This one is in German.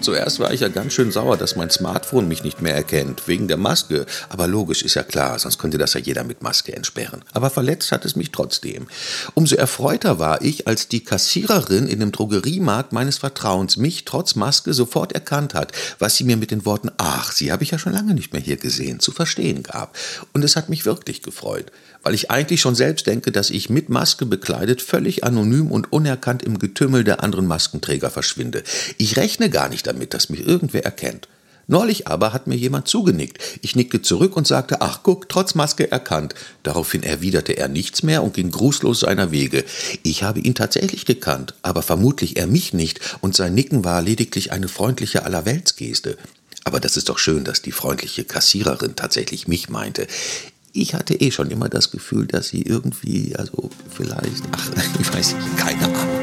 Zuerst war ich ja ganz schön sauer, dass mein Smartphone mich nicht mehr erkennt, wegen der Maske. Aber logisch ist ja klar, sonst könnte das ja jeder mit Maske entsperren. Aber verletzt hat es mich trotzdem. Umso erfreuter war ich, als die Kassiererin in dem Drogeriemarkt meines Vertrauens mich trotz Maske sofort erkannt hat, was sie mir mit den Worten Ach, sie habe ich ja schon lange nicht mehr hier gesehen, zu verstehen gab. Und es hat mich wirklich gefreut, weil ich eigentlich schon selbst denke, dass ich mit Maske bekleidet völlig anonym und unerkannt im Getümmel der anderen Maskenträger verschwinde. Ich rechne gar nicht damit, dass mich irgendwer erkennt. Neulich aber hat mir jemand zugenickt. Ich nickte zurück und sagte, ach guck, trotz Maske erkannt. Daraufhin erwiderte er nichts mehr und ging grußlos seiner Wege. Ich habe ihn tatsächlich gekannt, aber vermutlich er mich nicht, und sein Nicken war lediglich eine freundliche Allerweltsgeste. Aber das ist doch schön, dass die freundliche Kassiererin tatsächlich mich meinte. Ich hatte eh schon immer das Gefühl, dass sie irgendwie, also vielleicht, ach, ich weiß nicht, keine Ahnung.